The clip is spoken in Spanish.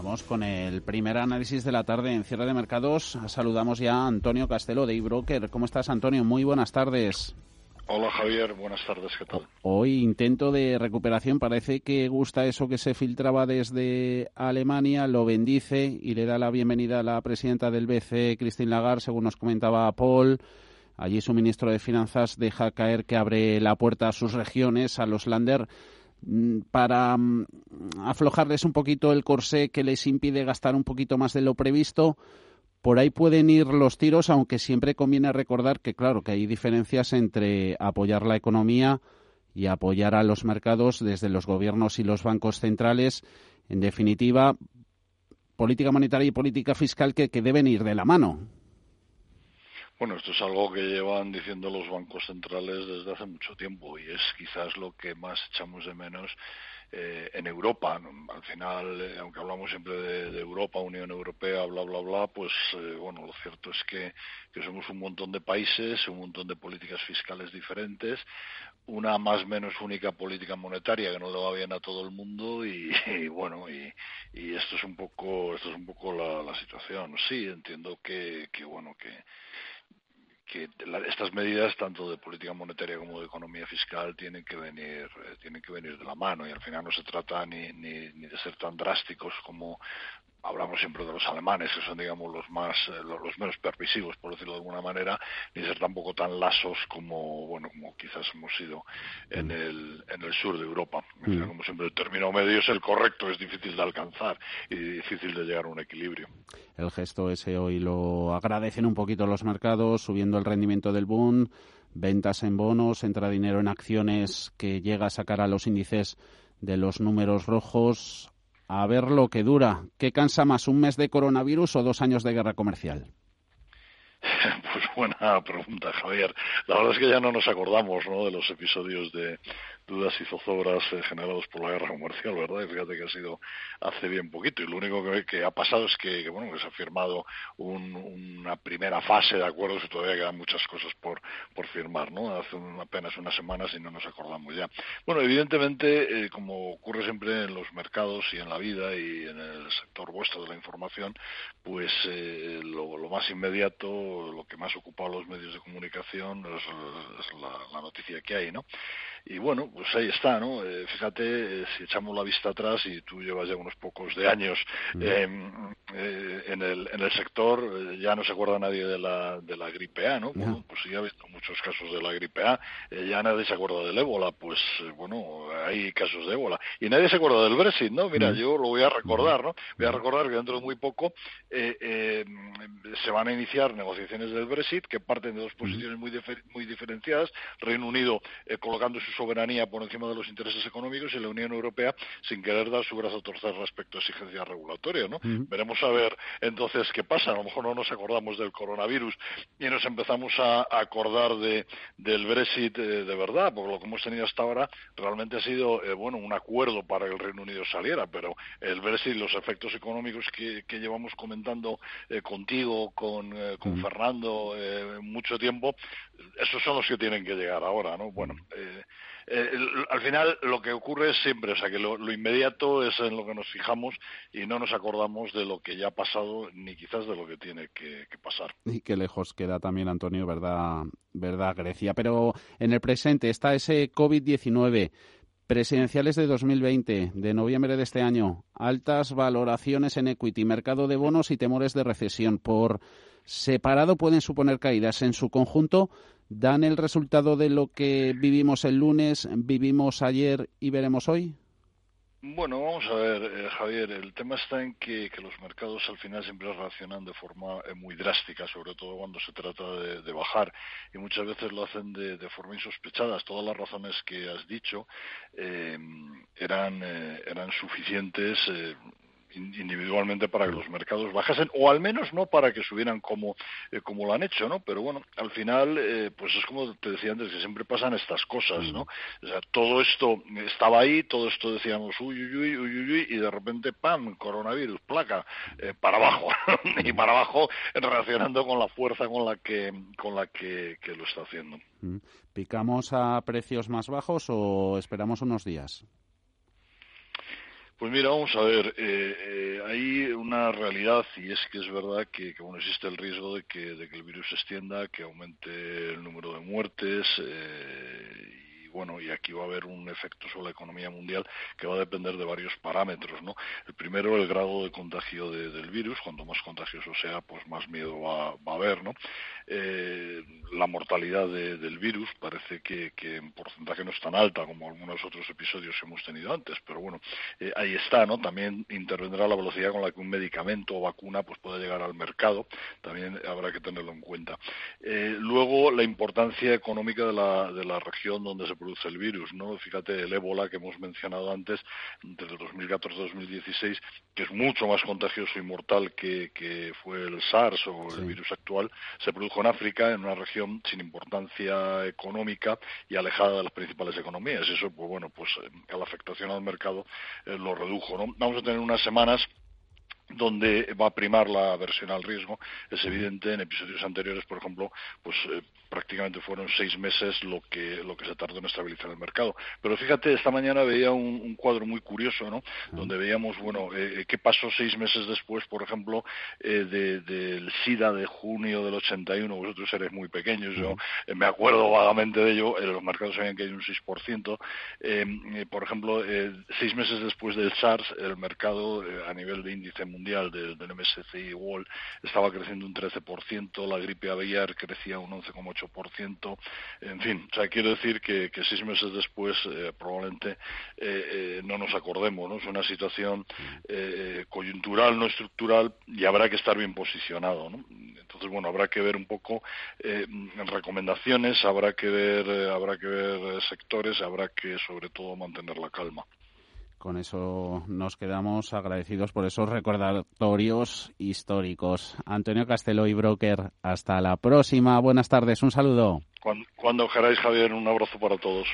Vamos con el primer análisis de la tarde en cierre de mercados. Saludamos ya a Antonio Castelo de eBroker. ¿Cómo estás, Antonio? Muy buenas tardes. Hola Javier, buenas tardes, ¿qué tal? Hoy intento de recuperación, parece que gusta eso que se filtraba desde Alemania, lo bendice y le da la bienvenida a la presidenta del BCE, Christine Lagarde, según nos comentaba Paul. Allí su ministro de Finanzas deja caer que abre la puerta a sus regiones, a los Lander, para mm, aflojarles un poquito el corsé que les impide gastar un poquito más de lo previsto por ahí pueden ir los tiros, aunque siempre conviene recordar que, claro, que hay diferencias entre apoyar la economía y apoyar a los mercados desde los gobiernos y los bancos centrales. En definitiva, política monetaria y política fiscal que, que deben ir de la mano. Bueno, esto es algo que llevan diciendo los bancos centrales desde hace mucho tiempo y es quizás lo que más echamos de menos eh, en Europa. Al final, eh, aunque hablamos siempre de, Europa, Unión Europea, bla, bla, bla, pues eh, bueno, lo cierto es que, somos un montón de países, un montón de políticas fiscales diferentes, una más menos única política monetaria que no le va bien a todo el mundo y, bueno, y, esto es un poco, esto es un poco la, la situación. Sí, entiendo que, que bueno, que que estas medidas tanto de política monetaria como de economía fiscal tienen que venir eh, tienen que venir de la mano y al final no se trata ni, ni, ni de ser tan drásticos como hablamos siempre de los alemanes, que son, digamos, los más, eh, los, menos permisivos, por decirlo de alguna manera, ni ser tampoco tan lasos como, bueno, como quizás hemos sido en mm. el, en el sur de Europa. Mm. Como siempre, el término medio es el correcto, es difícil de alcanzar y difícil de llegar a un equilibrio. El gesto ese hoy lo agradecen un poquito los mercados, subiendo el rendimiento del boom, ventas en bonos, entra dinero en acciones que llega a sacar a los índices de los números rojos a ver lo que dura. ¿Qué cansa más, un mes de coronavirus o dos años de guerra comercial? Pues buena pregunta, Javier. La verdad es que ya no nos acordamos ¿no? de los episodios de, dudas y zozobras eh, generados por la guerra comercial, ¿verdad? Y fíjate que ha sido hace bien poquito. Y lo único que, que ha pasado es que, bueno, que se ha firmado una primera fase de acuerdos y todavía quedan muchas cosas por, por firmar, ¿no? Hace apenas unas semanas y no nos acordamos ya. Bueno, evidentemente, eh, como ocurre siempre en los mercados y en la vida y en el sector vuestro de la información, pues eh, lo, más inmediato, lo que más ocupa a los medios de comunicación es, la noticia que hay, ¿no? Y bueno, pues ahí está, ¿no? Eh, fíjate, eh, si echamos la vista atrás y tú llevas ya unos pocos de años eh, en, el, en el sector, ya no se acuerda nadie de la, de la gripe A, ¿no? Bueno, pues sí ha habido muchos casos de la gripe A, ya nadie se acuerda del ébola, pues bueno, hay casos de ébola. Y nadie se acuerda del Brexit, ¿no? Mira, yo lo voy a recordar, ¿no? Voy a recordar que dentro de muy poco se van a iniciar negociaciones del Brexit que parten de dos posiciones muy, muy diferenciadas, Reino Unido colocando su soberanía por encima de los intereses económicos y la Unión Europea sin querer dar su brazo a torcer respecto a exigencias regulatorias, ¿no? Veremos a ver entonces qué pasa. A lo mejor no nos acordamos del coronavirus y nos empezamos a acordar de, del Brexit eh, de verdad, porque lo que hemos tenido hasta ahora realmente ha sido, eh, bueno, un acuerdo para que el Reino Unido saliera, pero el Brexit, los efectos económicos que, llevamos comentando eh, contigo, con, con Fernando, mucho tiempo, esos son los que tienen que llegar ahora, ¿no? Bueno, eh, al final lo que ocurre es siempre, o sea, que lo, inmediato es en lo que nos fijamos y no nos acordamos de lo que ya ha pasado ni quizás de lo que tiene que, pasar. Y qué lejos queda también, Antonio, ¿verdad, verdad Grecia? Pero en el presente está ese COVID-19 presidenciales de 2020, de noviembre de este año, altas valoraciones en equity, mercado de bonos y temores de recesión. Por separado pueden suponer caídas. En su conjunto, dan el resultado de lo que vivimos el lunes, vivimos ayer y veremos hoy? Bueno, vamos a ver, eh, Javier, el tema está en que, los mercados al final siempre reaccionan de forma eh, muy drástica, sobre todo cuando se trata de, bajar, y muchas veces lo hacen de, forma insospechada. Todas las razones que has dicho eh, eran, eran suficientes individualmente para que los mercados bajasen o al menos no para que subieran como eh, como lo han hecho no pero bueno al final eh, pues es como te decía antes que siempre pasan estas cosas no o sea todo esto estaba ahí todo esto decíamos uy uy uy uy uy y de repente pam coronavirus placa eh, para abajo y para abajo relacionando con la fuerza con la que con la que, que lo está haciendo. Picamos a precios más bajos o esperamos unos días pues mira, vamos a ver, eh, eh, ahí una realidad y es que es verdad que, bueno, existe el riesgo de que, de que el virus se extienda, que aumente el número de muertes eh, bueno, y aquí va a haber un efecto sobre la economía mundial que va a depender de varios parámetros, ¿no? El primero, el grado de contagio del virus, cuanto más contagioso sea, pues más miedo va, a haber, ¿no? Eh, la mortalidad del virus parece que, en porcentaje no es tan alta como algunos otros episodios que hemos tenido antes, pero bueno, eh, ahí está, ¿no? También intervendrá la velocidad con la que un medicamento o vacuna pues pueda llegar al mercado, también habrá que tenerlo en cuenta. Eh, luego, la importancia económica de la, de la región donde se produce el virus, ¿no? Fíjate, el ébola que hemos mencionado antes, desde 2014-2016, que es mucho más contagioso y mortal que, que fue el SARS o el virus actual, se produjo en África, en una región sin importancia económica y alejada de las principales economías. Eso, pues bueno, pues la afectación al mercado eh, lo redujo, ¿no? Vamos a tener unas semanas donde va a primar la aversión al riesgo. Es evidente, en episodios anteriores, por ejemplo, pues eh, prácticamente fueron seis meses lo que, lo que se tardó en estabilizar el mercado. Pero fíjate, esta mañana veía un, cuadro muy curioso, ¿no? Donde veíamos, bueno, eh, qué pasó seis meses después, por ejemplo, eh, del SIDA de junio del 81. Vosotros eres muy pequeños, yo me acuerdo vagamente de ello. los mercados habían caído un 6%. por ejemplo, seis meses después del SARS, el mercado a nivel de índice mundial mundial del, MSCI World estaba creciendo un 13%, la gripe aviar crecía un 11,8%, en fin, o sea, quiero decir que, seis meses después eh, probablemente eh, eh, no nos acordemos, ¿no? Es una situación coyuntural, no estructural, y habrá que estar bien posicionado, ¿no? Entonces, bueno, habrá que ver un poco recomendaciones, habrá que ver, habrá que ver sectores, habrá que sobre todo mantener la calma. Con eso nos quedamos agradecidos por esos recordatorios históricos. Antonio Castelo y Broker, hasta la próxima. Buenas tardes, un saludo. Cuando, cuando queráis, Javier, un abrazo para todos.